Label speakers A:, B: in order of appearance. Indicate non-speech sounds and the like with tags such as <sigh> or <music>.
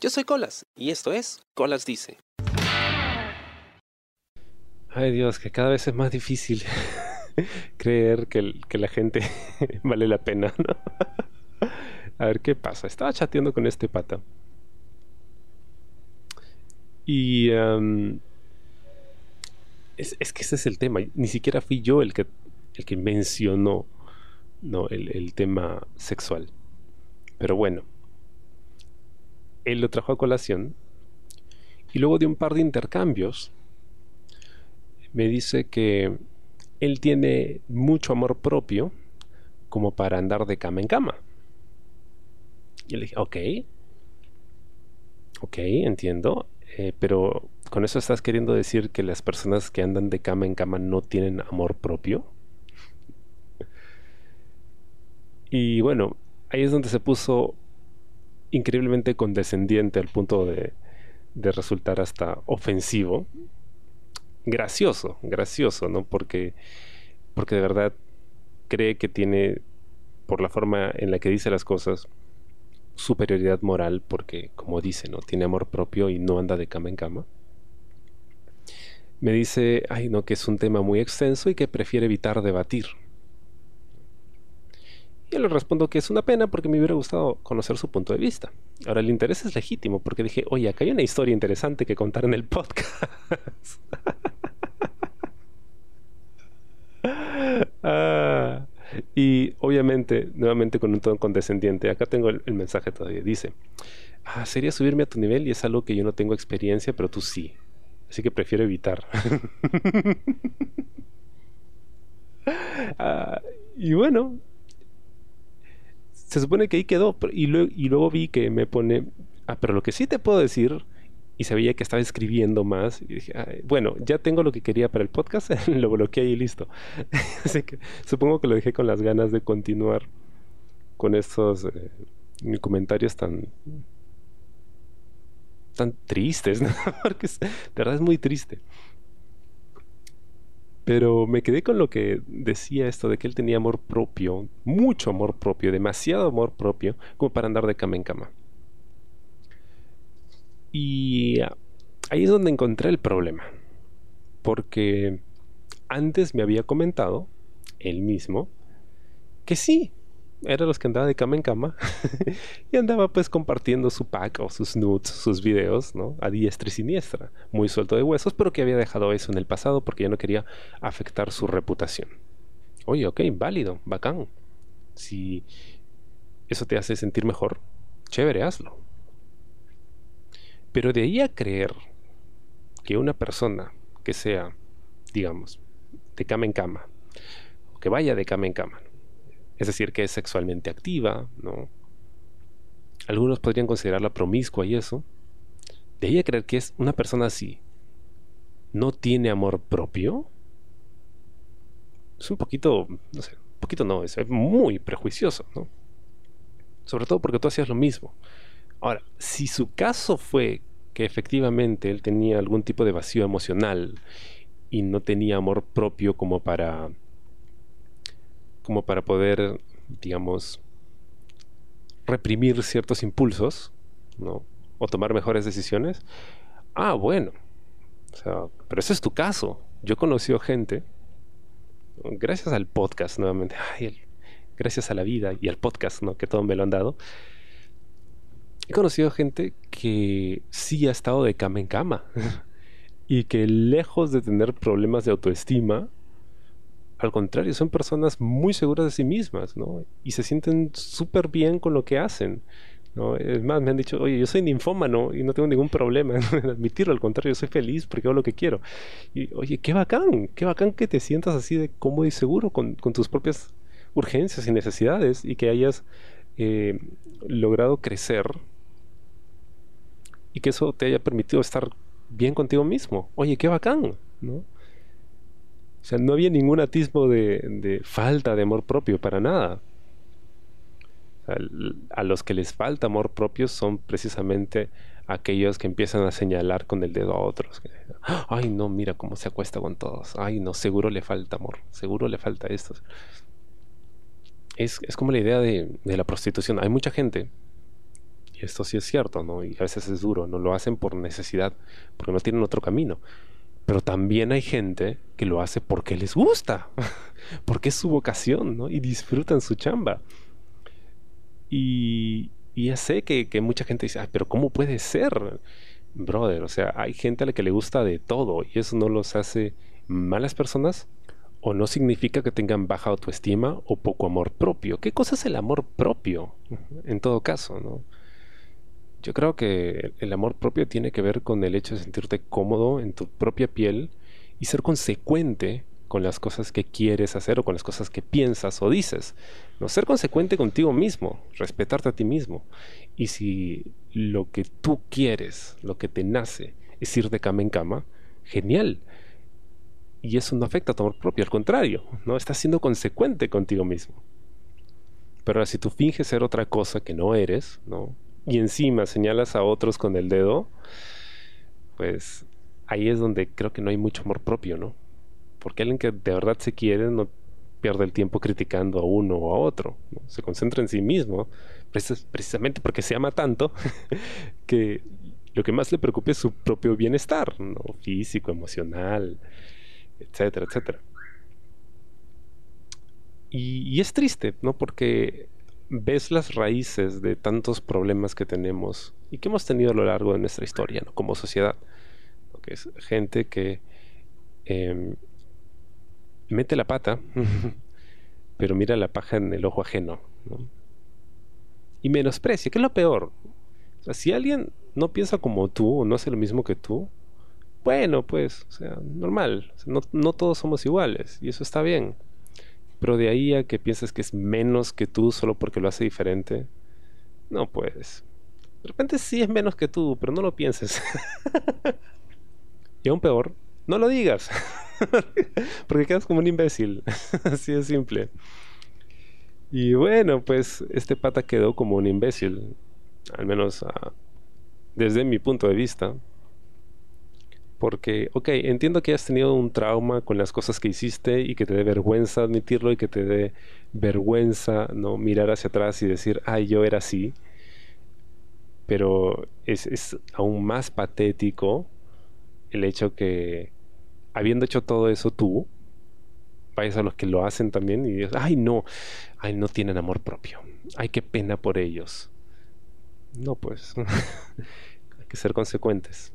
A: Yo soy Colas y esto es Colas Dice.
B: Ay Dios, que cada vez es más difícil <laughs> creer que, que, la gente <laughs> vale la pena, ¿no? <laughs> A ver qué pasa. Estaba chateando con este pata. Y es, que ese es el tema. Ni siquiera fui yo el que, el que mencionó ¿no? el, tema sexual. Pero bueno, él lo trajo a colación y luego de un par de intercambios me dice que él tiene mucho amor propio como para andar de cama en cama. Y le dije, ok, ok, entiendo, eh, pero ¿con eso estás queriendo decir que las personas que andan de cama en cama no tienen amor propio? Y bueno, ahí es donde se puso increíblemente condescendiente al punto de, resultar hasta ofensivo. Gracioso, gracioso, ¿no? Porque, porque de verdad cree que tiene, por la forma en la que dice las cosas, superioridad moral porque, como dice, ¿no? Tiene amor propio y no anda de cama en cama. Me dice, ay, no, que es un tema muy extenso y que prefiere evitar debatir. Yo le respondo que es una pena porque me hubiera gustado conocer su punto de vista. Ahora, el interés es legítimo porque dije, oye, acá hay una historia interesante que contar en el podcast. <laughs> ah, y obviamente, nuevamente con un tono condescendiente, acá tengo el, mensaje todavía. Dice, ah, sería subirme a tu nivel y es algo que yo no tengo experiencia, pero tú sí. Así que prefiero evitar. <laughs> Ah, y bueno, se supone que ahí quedó. Y, y luego vi que me pone, ah, pero lo que sí te puedo decir y sabía que estaba escribiendo más. Y dije, bueno, ya tengo lo que quería para el podcast, <laughs> lo bloqueé y listo. <laughs> Así que supongo que lo dejé con las ganas de continuar con estos eh, comentarios tan tan tristes. <laughs> Porque de verdad es muy triste. Pero me quedé con lo que decía esto de que él tenía amor propio, mucho amor propio, demasiado amor propio, como para andar de cama en cama. Y ahí es donde encontré el problema. Porque antes me había comentado, él mismo, que sí, era los que andaba de cama en cama <laughs> y andaba pues compartiendo su pack o sus nudes, sus videos, ¿no? A diestra y siniestra, muy suelto de huesos, pero que había dejado eso en el pasado porque ya no quería afectar su reputación. Oye, ok, válido, bacán. Si eso te hace sentir mejor, chévere, hazlo. Pero de ahí a creer que una persona que sea, digamos, de cama en cama, o que vaya de cama en cama, es decir, que es sexualmente activa, ¿no? Algunos podrían considerarla promiscua y eso. De creer que es una persona así, no tiene amor propio, es un poquito, no sé, un poquito no, es muy prejuicioso, ¿no? Sobre todo porque tú hacías lo mismo. Ahora, si su caso fue que efectivamente él tenía algún tipo de vacío emocional y no tenía amor propio como para como para poder digamos reprimir ciertos impulsos ¿no? o tomar mejores decisiones ah bueno o sea, pero ese es tu caso yo he conocido gente gracias al podcast nuevamente gracias a la vida y al podcast ¿no? que todo me lo han dado he conocido gente que sí ha estado de cama en cama <laughs> y que lejos de tener problemas de autoestima, al contrario, son personas muy seguras de sí mismas, ¿no? Y se sienten súper bien con lo que hacen. ¿no? Es más, me han dicho, oye, yo soy ninfómano y no tengo ningún problema <laughs> en admitirlo, al contrario, soy feliz porque hago lo que quiero. Y oye, qué bacán, qué bacán que te sientas así de cómodo y seguro con, con tus propias urgencias y necesidades y que hayas eh, logrado crecer y que eso te haya permitido estar bien contigo mismo. Oye, qué bacán, ¿no? O sea, no había ningún atisbo de, falta de amor propio para nada. a los que les falta amor propio son precisamente aquellos que empiezan a señalar con el dedo a otros. Ay, no, mira cómo se acuesta con todos. Ay, no, seguro le falta amor. Seguro le falta esto. Es, como la idea de, de la prostitución. Hay mucha gente y esto sí es cierto, ¿no? Y a veces es duro, no lo hacen por necesidad, porque no tienen otro camino. Pero también hay gente que lo hace porque les gusta, <laughs> porque es su vocación, ¿no? Y disfrutan su chamba. Y, ya sé que, mucha gente dice, pero ¿cómo puede ser? Brother, o sea, hay gente a la que le gusta de todo y eso no los hace malas personas o no significa que tengan baja autoestima o poco amor propio. ¿Qué cosa es el amor propio? En todo caso, ¿no? Yo creo que el amor propio tiene que ver con el hecho de sentirte cómodo en tu propia piel y ser consecuente con las cosas que quieres hacer o con las cosas que piensas o dices. No ser consecuente contigo mismo, respetarte a ti mismo. Y si lo que tú quieres, lo que te nace, es ir de cama en cama, genial. Y eso no afecta a tu amor propio, al contrario, no estás siendo consecuente contigo mismo. Pero si tú finges ser otra cosa que no eres, ¿no? Y encima señalas a otros con el dedo, pues ahí es donde creo que no hay mucho amor propio, ¿no? Porque alguien que de verdad se quiere no pierde el tiempo criticando a uno o a otro, se concentra en sí mismo, precisamente porque se ama tanto <laughs> que lo que más le preocupa es su propio bienestar, ¿no? físico, emocional, etcétera, etcétera. Y, y, es triste, ¿no? Porque ves las raíces de tantos problemas que tenemos y que hemos tenido a lo largo de nuestra historia ¿no? como sociedad. Que es gente que eh, mete la pata, <laughs> pero mira la paja en el ojo ajeno. ¿no? Y menosprecia, que es lo peor. O sea, si alguien no piensa como tú o no hace lo mismo que tú, bueno, pues, o sea, normal. O sea, no, no todos somos iguales y eso está bien. Pero de ahí a que pienses que es menos que tú solo porque lo hace diferente, no puedes. De repente sí es menos que tú, pero no lo pienses. <laughs> y aún peor, no lo digas. <laughs> porque quedas como un imbécil. <laughs> Así de simple. Y bueno, pues este pata quedó como un imbécil. Al menos uh, desde mi punto de vista. Porque, ok, entiendo que has tenido un trauma con las cosas que hiciste y que te dé vergüenza admitirlo y que te dé vergüenza no mirar hacia atrás y decir, ay, yo era así. Pero es, es aún más patético el hecho que, habiendo hecho todo eso tú, vayas a los que lo hacen también y dices, ay, no, ay, no tienen amor propio. Ay, qué pena por ellos. No, pues, <laughs> hay que ser consecuentes.